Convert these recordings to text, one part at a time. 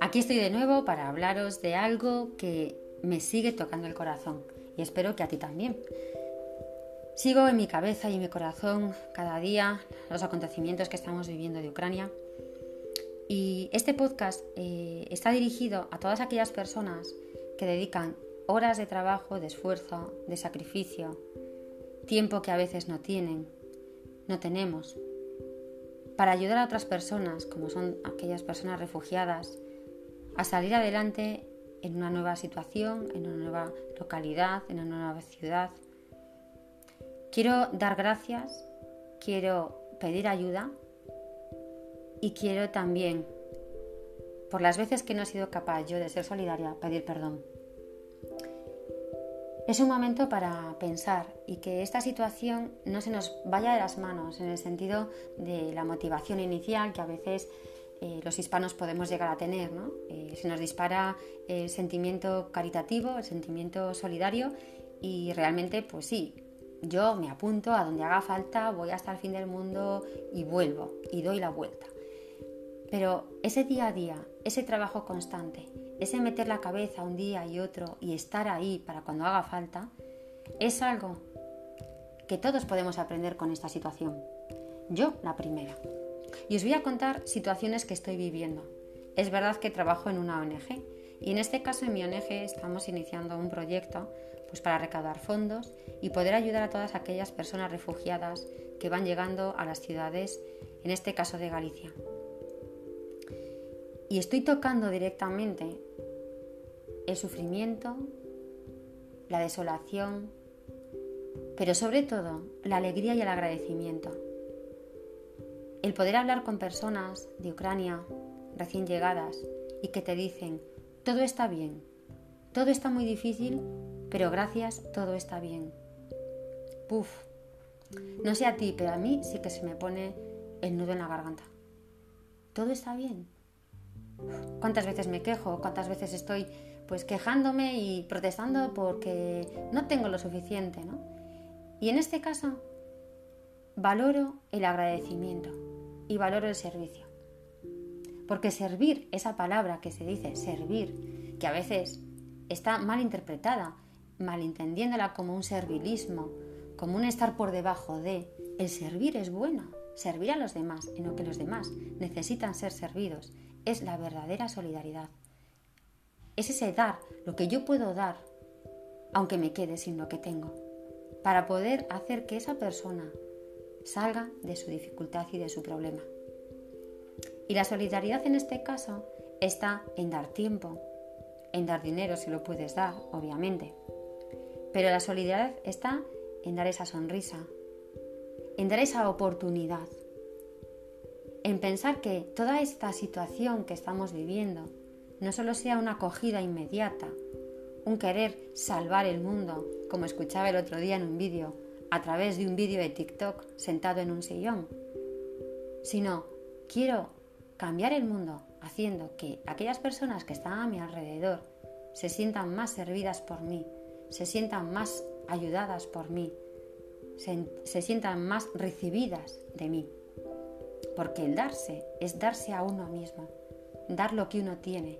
Aquí estoy de nuevo para hablaros de algo que me sigue tocando el corazón y espero que a ti también. Sigo en mi cabeza y en mi corazón cada día los acontecimientos que estamos viviendo de Ucrania y este podcast eh, está dirigido a todas aquellas personas que dedican horas de trabajo, de esfuerzo, de sacrificio, tiempo que a veces no tienen, no tenemos, para ayudar a otras personas, como son aquellas personas refugiadas, a salir adelante en una nueva situación, en una nueva localidad, en una nueva ciudad. Quiero dar gracias, quiero pedir ayuda y quiero también, por las veces que no he sido capaz yo de ser solidaria, pedir perdón. Es un momento para pensar y que esta situación no se nos vaya de las manos en el sentido de la motivación inicial que a veces eh, los hispanos podemos llegar a tener. ¿no? Eh, se nos dispara el sentimiento caritativo, el sentimiento solidario y realmente, pues sí, yo me apunto a donde haga falta, voy hasta el fin del mundo y vuelvo y doy la vuelta. Pero ese día a día, ese trabajo constante, ese meter la cabeza un día y otro y estar ahí para cuando haga falta, es algo que todos podemos aprender con esta situación. Yo la primera. Y os voy a contar situaciones que estoy viviendo. Es verdad que trabajo en una ONG y en este caso en mi ONG estamos iniciando un proyecto pues para recaudar fondos y poder ayudar a todas aquellas personas refugiadas que van llegando a las ciudades, en este caso de Galicia. Y estoy tocando directamente el sufrimiento, la desolación, pero sobre todo la alegría y el agradecimiento. El poder hablar con personas de Ucrania recién llegadas y que te dicen, todo está bien, todo está muy difícil, pero gracias, todo está bien. Puf, no sé a ti, pero a mí sí que se me pone el nudo en la garganta. Todo está bien. ¿Cuántas veces me quejo? ¿Cuántas veces estoy pues quejándome y protestando porque no tengo lo suficiente, ¿no? Y en este caso valoro el agradecimiento y valoro el servicio. Porque servir, esa palabra que se dice servir, que a veces está mal interpretada, malentendiéndola como un servilismo, como un estar por debajo de, el servir es bueno, servir a los demás en lo que los demás necesitan ser servidos, es la verdadera solidaridad. Es ese dar, lo que yo puedo dar, aunque me quede sin lo que tengo, para poder hacer que esa persona salga de su dificultad y de su problema. Y la solidaridad en este caso está en dar tiempo, en dar dinero si lo puedes dar, obviamente. Pero la solidaridad está en dar esa sonrisa, en dar esa oportunidad, en pensar que toda esta situación que estamos viviendo no solo sea una acogida inmediata, un querer salvar el mundo, como escuchaba el otro día en un vídeo, a través de un vídeo de TikTok sentado en un sillón, sino quiero cambiar el mundo haciendo que aquellas personas que están a mi alrededor se sientan más servidas por mí, se sientan más ayudadas por mí, se, sientan más recibidas de mí. Porque el darse es darse a uno mismo, dar lo que uno tiene.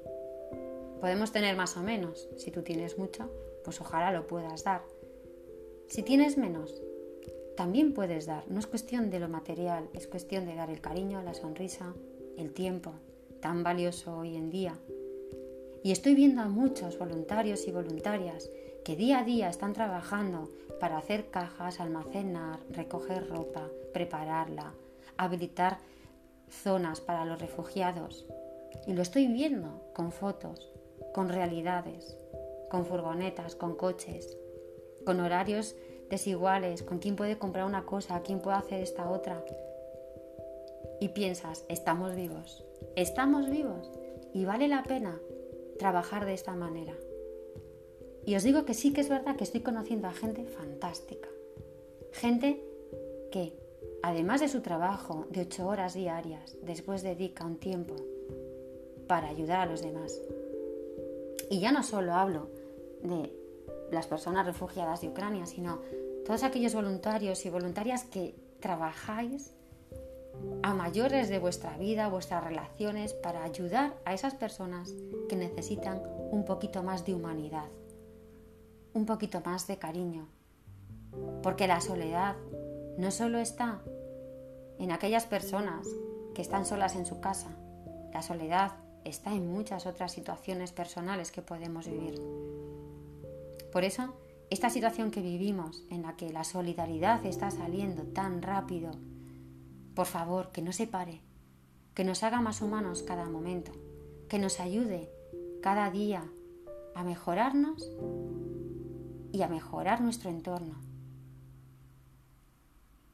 Podemos tener más o menos, si tú tienes mucho, pues ojalá lo puedas dar si tienes menos, también puedes dar. No es cuestión de lo material, es cuestión de dar el cariño, la sonrisa, el tiempo, tan valioso hoy en día. Y estoy viendo a muchos voluntarios y voluntarias que día a día están trabajando para hacer cajas, almacenar, recoger ropa, prepararla, habilitar zonas para los refugiados. Y lo estoy viendo con fotos, con realidades, con furgonetas, con coches con horarios desiguales, con quién puede comprar una cosa, quién puede hacer esta otra. Y piensas, estamos vivos, estamos vivos y vale la pena trabajar de esta manera. Y os digo que sí que es verdad que estoy conociendo a gente fantástica. Gente que, además de su trabajo de ocho horas diarias, después dedica un tiempo para ayudar a los demás. Y ya no solo hablo de las personas refugiadas de Ucrania, sino todos aquellos voluntarios y voluntarias que trabajáis a mayores de vuestra vida, vuestras relaciones, para ayudar a esas personas que necesitan un poquito más de humanidad, un poquito más de cariño. Porque la soledad no solo está en aquellas personas que están solas en su casa, la soledad está en muchas otras situaciones personales que podemos vivir. Por eso, esta situación que vivimos, en la que la solidaridad está saliendo tan rápido, por favor, que no se pare, que nos haga más humanos cada momento, que nos ayude cada día a mejorarnos y a mejorar nuestro entorno.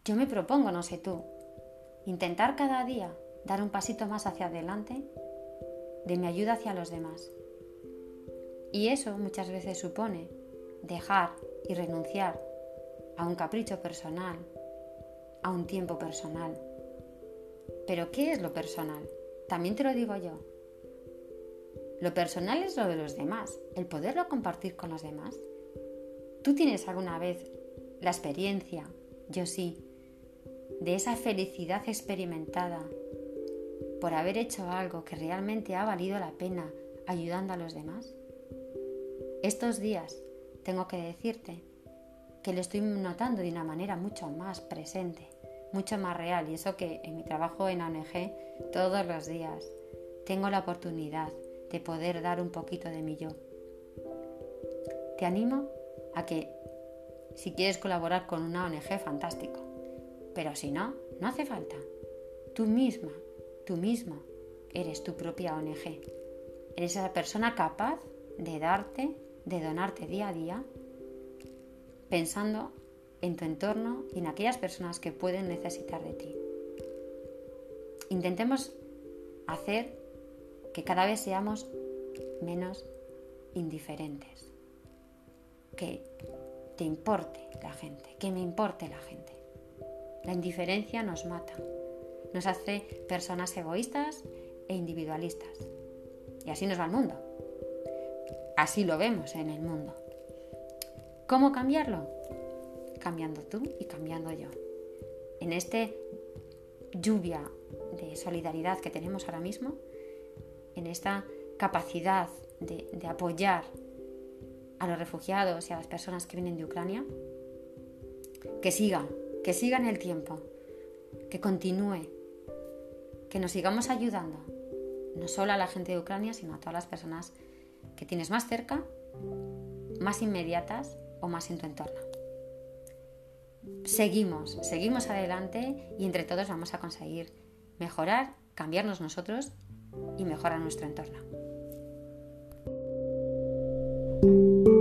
Yo me propongo, no sé tú, intentar cada día dar un pasito más hacia adelante de mi ayuda hacia los demás. Y eso muchas veces supone dejar y renunciar a un capricho personal, a un tiempo personal. Pero ¿qué es lo personal? También te lo digo yo. Lo personal es lo de los demás, el poderlo compartir con los demás. ¿Tú tienes alguna vez la experiencia, yo sí, de esa felicidad experimentada por haber hecho algo que realmente ha valido la pena ayudando a los demás? Estos días tengo que decirte que lo estoy notando de una manera mucho más presente, mucho más real y eso que en mi trabajo en ONG todos los días tengo la oportunidad de poder dar un poquito de mi yo. Te animo a que si quieres colaborar con una ONG, fantástico. Pero si no, no hace falta. Tú misma Tú mismo eres tu propia ONG. Eres esa persona capaz de darte, de donarte día a día, pensando en tu entorno y en aquellas personas que pueden necesitar de ti. Intentemos hacer que cada vez seamos menos indiferentes. Que te importe la gente, que me importe la gente. La indiferencia nos mata nos hace personas egoístas e individualistas. Y así nos va el mundo. Así lo vemos en el mundo. ¿Cómo cambiarlo? Cambiando tú y cambiando yo. En este lluvia de solidaridad que tenemos ahora mismo, en esta capacidad de, de apoyar a los refugiados y a las personas que vienen de Ucrania, que siga, que siga en el tiempo, que continúe, que nos sigamos ayudando, no solo a la gente de Ucrania, sino a todas las personas que tienes más cerca, más inmediatas o más en tu entorno. Seguimos, seguimos adelante y entre todos vamos a conseguir mejorar, cambiarnos nosotros y mejorar nuestro entorno. Thank you.